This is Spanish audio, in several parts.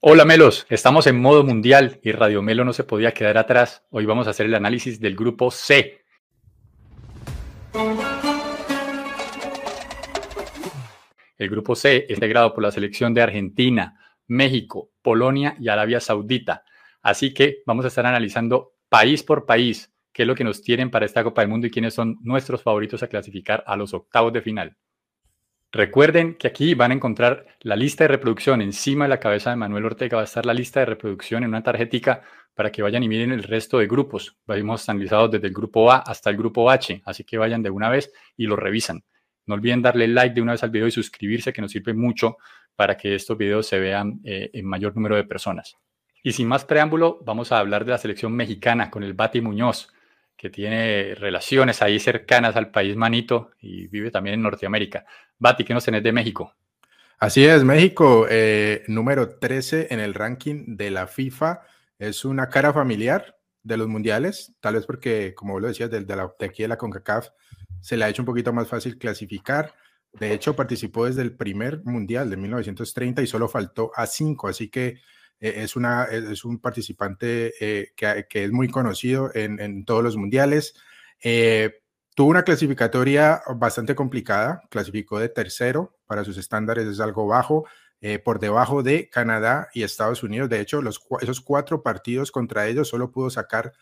Hola Melos, estamos en modo mundial y Radio Melo no se podía quedar atrás. Hoy vamos a hacer el análisis del grupo C. El grupo C es integrado por la selección de Argentina, México, Polonia y Arabia Saudita. Así que vamos a estar analizando país por país qué es lo que nos tienen para esta Copa del Mundo y quiénes son nuestros favoritos a clasificar a los octavos de final. Recuerden que aquí van a encontrar la lista de reproducción. Encima de la cabeza de Manuel Ortega va a estar la lista de reproducción en una tarjetica para que vayan y miren el resto de grupos. Vamos analizados desde el grupo A hasta el grupo H, así que vayan de una vez y lo revisan. No olviden darle like de una vez al video y suscribirse, que nos sirve mucho para que estos videos se vean eh, en mayor número de personas. Y sin más preámbulo, vamos a hablar de la selección mexicana con el Bati Muñoz que tiene relaciones ahí cercanas al país manito y vive también en Norteamérica. Bati, ¿qué nos tenés de México? Así es, México, eh, número 13 en el ranking de la FIFA. Es una cara familiar de los mundiales, tal vez porque, como vos lo decías, de, de, aquí de la CONCACAF se le ha hecho un poquito más fácil clasificar. De hecho, participó desde el primer mundial de 1930 y solo faltó a cinco, así que eh, es, una, es un participante eh, que, que, es muy conocido en, en todos los mundiales. Eh, tuvo una clasificatoria bastante complicada, clasificó de tercero, para sus estándares es algo bajo, por debajo de Canadá y Estados Unidos. De hecho, los, esos cuatro partidos contra ellos solo pudo sacar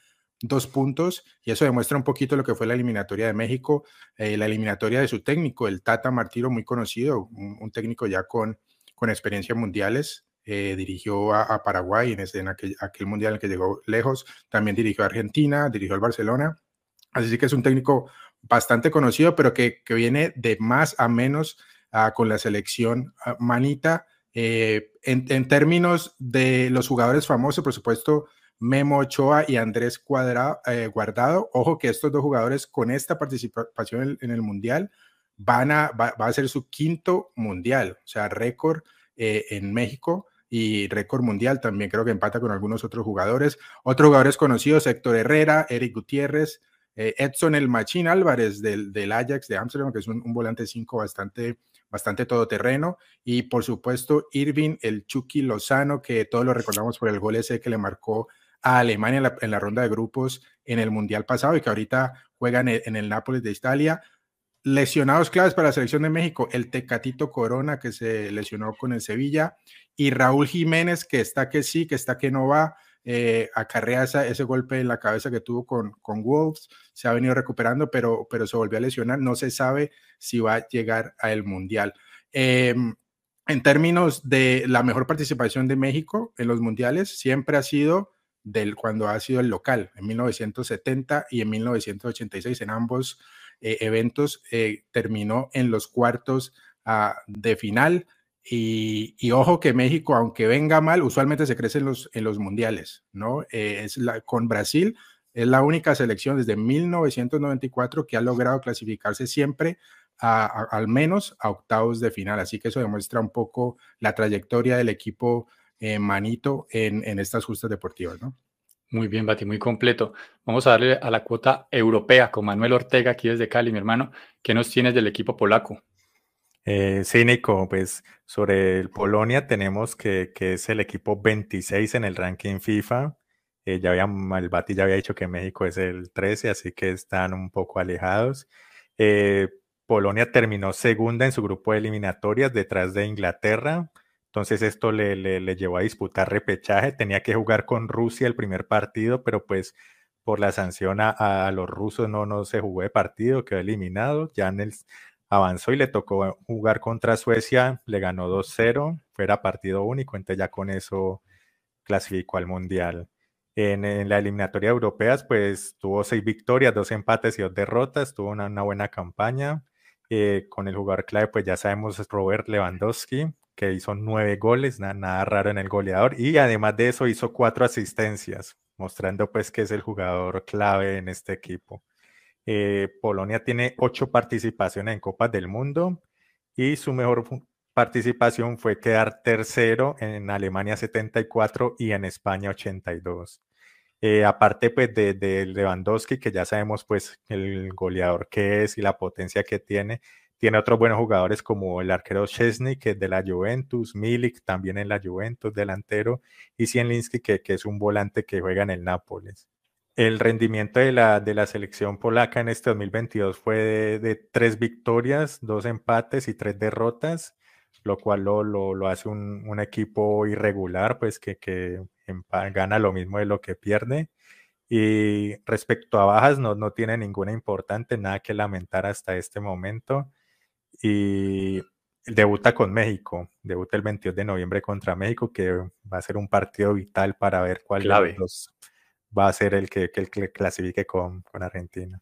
dos puntos y eso demuestra un poquito lo que fue la eliminatoria de México, la eliminatoria de su técnico, el Tata Martiro, muy conocido, un, un técnico ya con, con experiencia mundiales, eh, dirigió a, Paraguay en, ese, en aquel, mundial en el que llegó lejos, también dirigió a Argentina, dirigió al Barcelona, así que es un técnico bastante conocido, pero que, que viene de más a menos uh, con la selección uh, manita. Eh, en, en, términos de los jugadores famosos, por supuesto, Memo Ochoa y Andrés Cuadrado, eh, Guardado, ojo que estos dos jugadores con esta participación en, en el mundial van a, va, va, a ser su quinto mundial, o sea, récord eh, en México y récord mundial. También creo que empata con algunos otros jugadores. Otros jugadores conocidos, Héctor Herrera, Eric Gutiérrez, eh, Edson El Machín Álvarez del, del Ajax de Amsterdam, que es un, un volante 5 bastante, bastante todoterreno. Y por supuesto, Irving El Chucky Lozano, que todos lo recordamos por el gol ese que le marcó a Alemania en la, en la ronda de grupos en el Mundial pasado y que ahorita juega en en el Nápoles de Italia lesionados claves para la selección de México, el Tecatito Corona que se lesionó con el Sevilla y Raúl Jiménez que está que sí, que está que no va, eh, acarrea ese golpe en la cabeza que tuvo con, con Wolves, se ha venido recuperando, pero, pero se volvió a lesionar, no se sabe si va a llegar al Mundial. Eh, en términos de la mejor participación de México en los mundiales, siempre ha sido del cuando ha sido el local, en 1970 y en 1986, en ambos eh, eventos, eh, terminó en los cuartos uh, de final. Y, ojo que México, aunque venga mal, usualmente se crece en los, en los mundiales, ¿no? Eh, es la, con Brasil, es la única selección desde 1994 que ha logrado clasificarse siempre a, a, al menos a octavos de final. Así que eso demuestra un poco la trayectoria del equipo eh, manito en, en estas justas deportivas, ¿no? Muy bien, Bati, muy completo. Vamos a darle a la cuota europea con Manuel Ortega aquí desde Cali, mi hermano. ¿Qué nos tienes del equipo polaco? Eh, sí, Nico, pues sobre Polonia tenemos que, que, es el equipo 26 en el ranking FIFA. Eh, ya había, el Bati ya había dicho que México es el 13, así que están un poco alejados. Eh, Polonia terminó segunda en su grupo de eliminatorias detrás de Inglaterra. Entonces esto le, le, le, llevó a disputar repechaje. Tenía que jugar con Rusia el primer partido, pero pues por la sanción a, los rusos no, se jugó de partido, quedó eliminado. El, avanzó y le tocó jugar contra Suecia, le ganó 2-0, fuera partido único, entonces ya con eso clasificó al Mundial. En, la eliminatoria europeas, pues tuvo seis victorias, dos empates y dos derrotas, tuvo una buena campaña. Eh, con el jugador clave, pues ya sabemos, es Robert Lewandowski, que hizo nueve goles, nada, nada, raro en el goleador, y además de eso hizo cuatro asistencias, mostrando pues que es el jugador clave en este equipo. Eh, Polonia tiene ocho participaciones en Copas del Mundo y su mejor participación fue quedar tercero en Alemania 74 y en España 82. Eh, aparte pues de, de, Lewandowski, que ya sabemos pues el goleador que es y la potencia que tiene, tiene otros buenos jugadores como el arquero Chesney, que es de la Juventus, Milik también en la Juventus, delantero, y Zielinski, que, que es un volante que juega en el Nápoles. El rendimiento de la, de la selección polaca en este 2022 fue de, tres victorias, dos empates y tres derrotas, lo cual lo, lo, hace un, un, equipo irregular, pues que, que gana lo mismo de lo que pierde. Y respecto a bajas, no, no tiene ninguna importante, nada que lamentar hasta este momento. Y debuta con México, debuta el 22 de noviembre contra México, que va a ser un partido vital para ver cuál Clave. de los va a ser el que, el que clasifique con, con Argentina.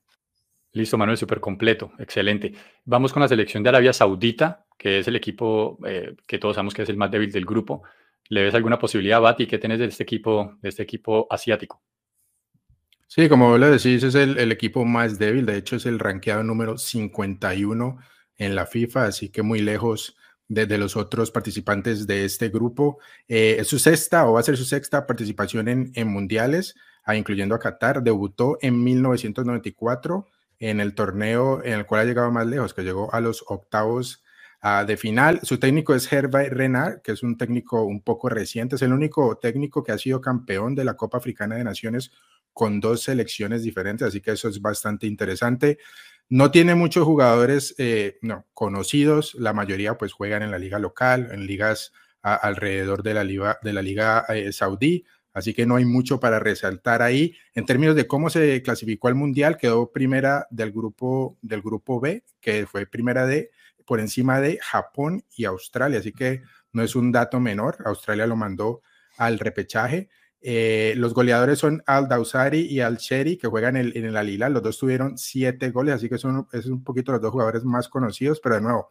Listo, Manuel, súper completo, excelente. Vamos con la selección de Arabia Saudita, que es el equipo eh, que todos sabemos que es el más débil del grupo. ¿Le ves alguna posibilidad, Bati? ¿Qué tenés de este equipo, de este equipo asiático? Sí, como le decís, es el, equipo más débil. De hecho, es el ranqueado número 51 en la FIFA, así que muy lejos de, los otros participantes de este grupo. Eh, es su sexta o va a ser su sexta participación en, en mundiales incluyendo a Qatar. Debutó en 1994 en el torneo en el cual ha llegado más lejos, que llegó a los octavos uh, de final. Su técnico es Herbert Renard, que es un técnico un poco reciente, es el único técnico que ha sido campeón de la Copa Africana de Naciones con dos selecciones diferentes, así que eso es bastante interesante. No tiene muchos jugadores eh, no, conocidos, la mayoría pues juegan en la liga local, en ligas alrededor de la liga, de la liga eh, saudí, Así que no hay mucho para resaltar ahí. En términos de cómo se clasificó al Mundial, quedó primera del grupo, del grupo B, que fue primera de por encima de Japón y Australia. Así que no es un dato menor. Australia lo mandó al repechaje. Eh, los goleadores son Al Dausari y Al Sheri, que juegan en, el, Alila. Los dos tuvieron siete goles, así que son es un poquito los dos jugadores más conocidos, pero de nuevo,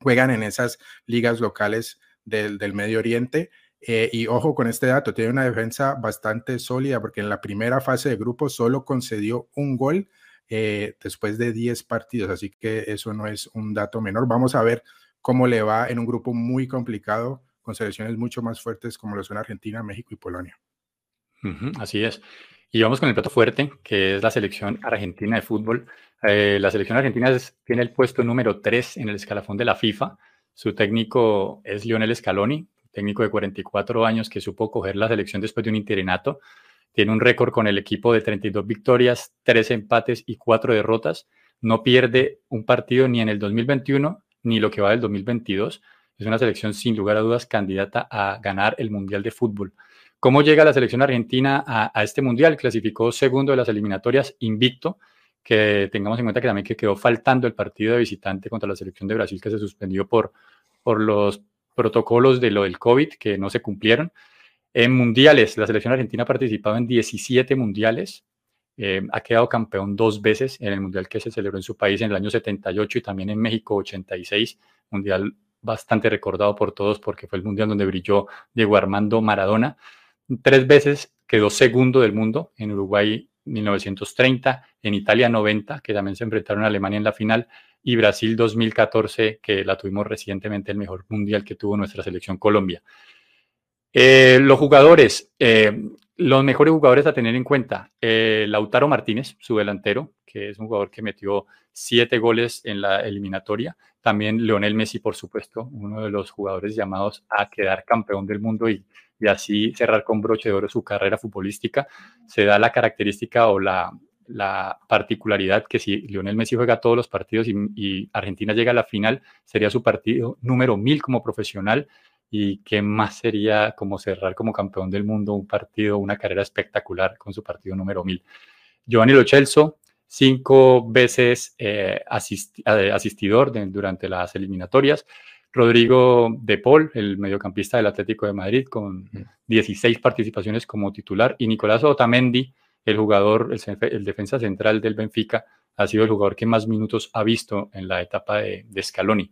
juegan en esas ligas locales del, del Medio Oriente. Eh, y ojo con este dato, tiene una defensa bastante sólida porque en la primera fase de grupo solo concedió un gol eh, después de 10 partidos, así que eso no es un dato menor. Vamos a ver cómo le va en un grupo muy complicado con selecciones mucho más fuertes como lo son Argentina, México y Polonia. así es. Y vamos con el plato fuerte, que es la selección argentina de fútbol. Eh, la selección argentina tiene el puesto número 3 en el escalafón de la FIFA. Su técnico es Lionel Scaloni, técnico de 44 años que supo coger la selección después de un interinato. Tiene un récord con el equipo de 32 victorias, 3 empates y 4 derrotas. No pierde un partido ni en el 2021 ni lo que va del 2022. Es una selección sin lugar a dudas candidata a ganar el Mundial de Fútbol. ¿Cómo llega la selección argentina a, este Mundial? Clasificó segundo de las eliminatorias invicto que tengamos en cuenta que también que quedó faltando el partido de visitante contra la selección de Brasil que se suspendió por, por los protocolos de lo del COVID que no se cumplieron. En mundiales, la selección argentina ha participado en 17 mundiales, eh, ha quedado campeón dos veces en el mundial que se celebró en su país en el año 78 y también en México 86, mundial bastante recordado por todos porque fue el mundial donde brilló Diego Armando Maradona. Tres veces quedó segundo del mundo en Uruguay 1930, en Italia 90, que también se enfrentaron a Alemania en la final, y Brasil 2014, que la tuvimos recientemente, el mejor mundial que tuvo nuestra selección Colombia. Eh, los jugadores, eh, los mejores jugadores a tener en cuenta, eh, Lautaro Martínez, su delantero, que es un jugador que metió siete goles en la eliminatoria. También Leonel Messi, por supuesto, uno de los jugadores llamados a quedar campeón del mundo y, y así cerrar con broche de oro su carrera futbolística. Se da la característica o la, la particularidad que si Lionel Messi juega todos los partidos y, Argentina llega a la final, sería su partido número mil como profesional y qué más sería como cerrar como campeón del mundo un partido, una carrera espectacular con su partido número mil. Giovanni Lo cinco veces eh, eh, asistidor durante las eliminatorias. Rodrigo De Paul, el mediocampista del Atlético de Madrid, con 16 participaciones como titular, y Nicolás Otamendi, el jugador, el, defensa central del Benfica, ha sido el jugador que más minutos ha visto en la etapa de, Scaloni.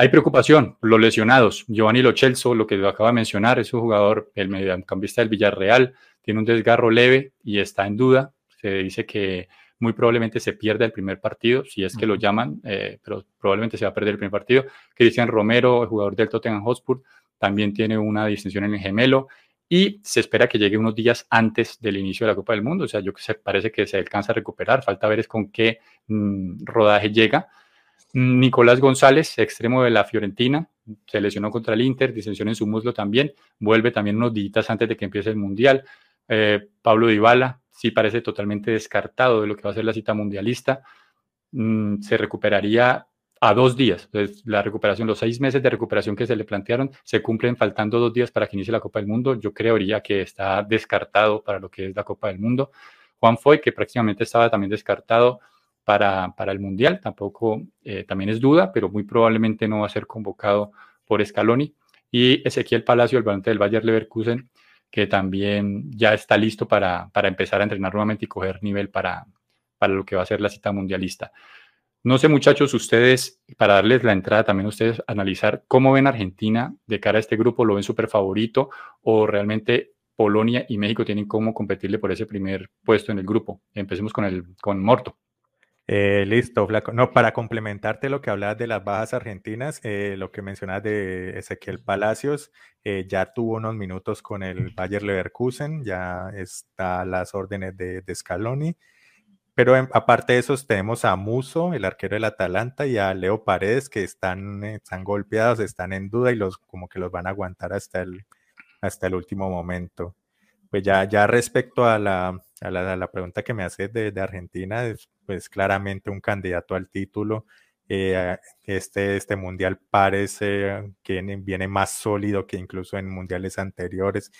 Hay preocupación, los lesionados. Giovanni Lochelso, lo que acaba de mencionar, es un jugador, el mediocampista del Villarreal, tiene un desgarro leve y está en duda. Se dice que muy probablemente se pierda el primer partido, si es que lo llaman, eh, pero probablemente se va a perder el primer partido. Cristian Romero, el jugador del Tottenham Hotspur, también tiene una distinción en el gemelo y se espera que llegue unos días antes del inicio de la Copa del Mundo. O sea, yo que sé, parece que se alcanza a recuperar, falta ver es con qué mm, rodaje llega. Nicolás González, extremo de la Fiorentina, se lesionó contra el Inter, disensión en su muslo también, vuelve también unos días antes de que empiece el Mundial. Eh, Pablo Dybala, sí parece totalmente descartado de lo que va a ser la cita mundialista. Mm, se recuperaría a dos días. Entonces, la recuperación, los seis meses de recuperación que se le plantearon, se cumplen faltando dos días para que inicie la Copa del Mundo. Yo creería que está descartado para lo que es la Copa del Mundo. Juan Foy, que prácticamente estaba también descartado para, para el Mundial, tampoco, eh, también es duda, pero muy probablemente no va a ser convocado por Scaloni. Y Ezequiel Palacio, el volante del Bayer Leverkusen, que también ya está listo para, para empezar a entrenar nuevamente y coger nivel para, para lo que va a ser la cita mundialista. No sé, muchachos, ustedes, para darles la entrada también ustedes, analizar cómo ven Argentina de cara a este grupo, ¿lo ven súper favorito o realmente Polonia y México tienen cómo competirle por ese primer puesto en el grupo? Empecemos con, el, con Morto. Eh, listo, Flaco. No, para complementarte lo que hablabas de las bajas argentinas, eh, lo que mencionas de Ezequiel Palacios, eh, ya tuvo unos minutos con el Bayer Leverkusen, ya está a las órdenes de, de Scaloni. Pero aparte de esos tenemos a Muso, el arquero del Atalanta, y a Leo Paredes, que están, están golpeados, están en duda y los como que los van a aguantar hasta el, hasta el último momento. Pues ya, ya respecto a la, a la, pregunta que me haces de, de, Argentina, pues claramente un candidato al título. Eh, este, este mundial parece que viene más sólido que incluso en mundiales anteriores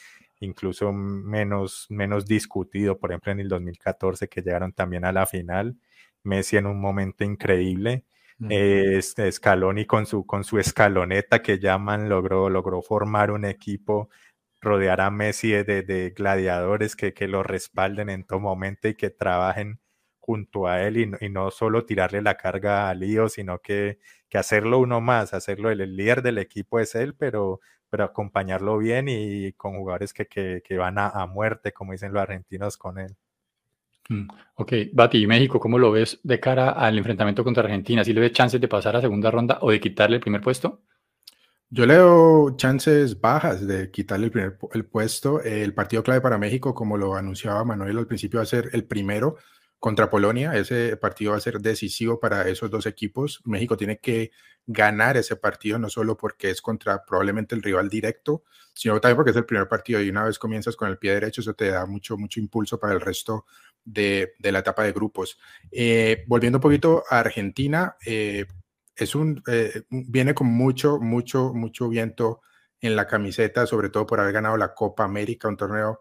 incluso menos, menos discutido, por ejemplo en el 2014 que llegaron también a la final, Messi en un momento increíble, este Scaloni con su, con su escaloneta que llaman, logró, logró formar un equipo, rodear a Messi de, de gladiadores que, que, lo respalden en todo momento y que trabajen junto a él y, y no solo tirarle la carga a Lío, sino que, que hacerlo uno más, hacerlo el, el líder del equipo es él, pero acompañarlo bien y con jugadores que, que, que van a, a, muerte, como dicen los argentinos con él. Mm, ok, Bati, ¿y México cómo lo ves de cara al enfrentamiento contra Argentina? ¿Si le ves chances de pasar a segunda ronda o de quitarle el primer puesto? Yo leo chances bajas de quitarle el primer el puesto. El partido clave para México, como lo anunciaba Manuel al principio, va a ser el primero contra Polonia. Ese partido va a ser decisivo para esos dos equipos. México tiene que ganar ese partido, no solo porque es contra probablemente el rival directo, sino también porque es el primer partido y una vez comienzas con el pie derecho, eso te da mucho, mucho impulso para el resto de, de la etapa de grupos. Eh, volviendo un poquito a Argentina, eh, es un, eh, viene con mucho, mucho, mucho viento en la camiseta, sobre todo por haber ganado la Copa América, un torneo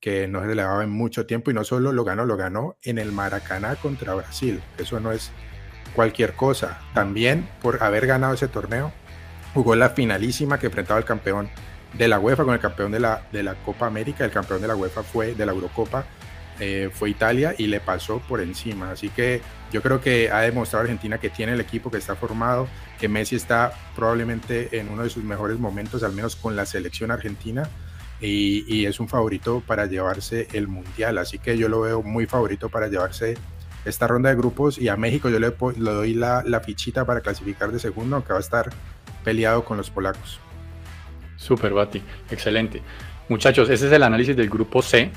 que no se le daba en mucho tiempo y no solo lo ganó, lo ganó en el Maracaná contra Brasil. Eso no es cualquier cosa. También por haber ganado ese torneo, jugó la finalísima que enfrentaba al campeón de la UEFA con el campeón de la, de la Copa América. El campeón de la UEFA fue de la Eurocopa, eh, fue Italia y le pasó por encima. Así que yo creo que ha demostrado Argentina que tiene el equipo que está formado, que Messi está probablemente en uno de sus mejores momentos, al menos con la selección argentina y, es un favorito para llevarse el mundial. Así que yo lo veo muy favorito para llevarse esta ronda de grupos y a México yo le, doy la, fichita para clasificar de segundo, aunque va a estar peleado con los polacos. Super, Bati, excelente. Muchachos, ese es el análisis del grupo C.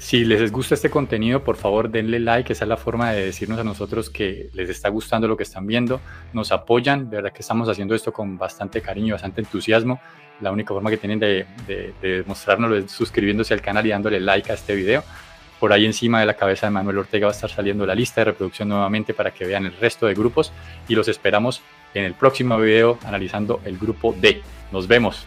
Si les gusta este contenido, por favor denle like, esa es la forma de decirnos a nosotros que les está gustando lo que están viendo, nos apoyan, de verdad que estamos haciendo esto con bastante cariño, bastante entusiasmo. La única forma que tienen de, de, de es suscribiéndose al canal y dándole like a este video. Por ahí encima de la cabeza de Manuel Ortega va a estar saliendo la lista de reproducción nuevamente para que vean el resto de grupos y los esperamos en el próximo video analizando el grupo D. Nos vemos.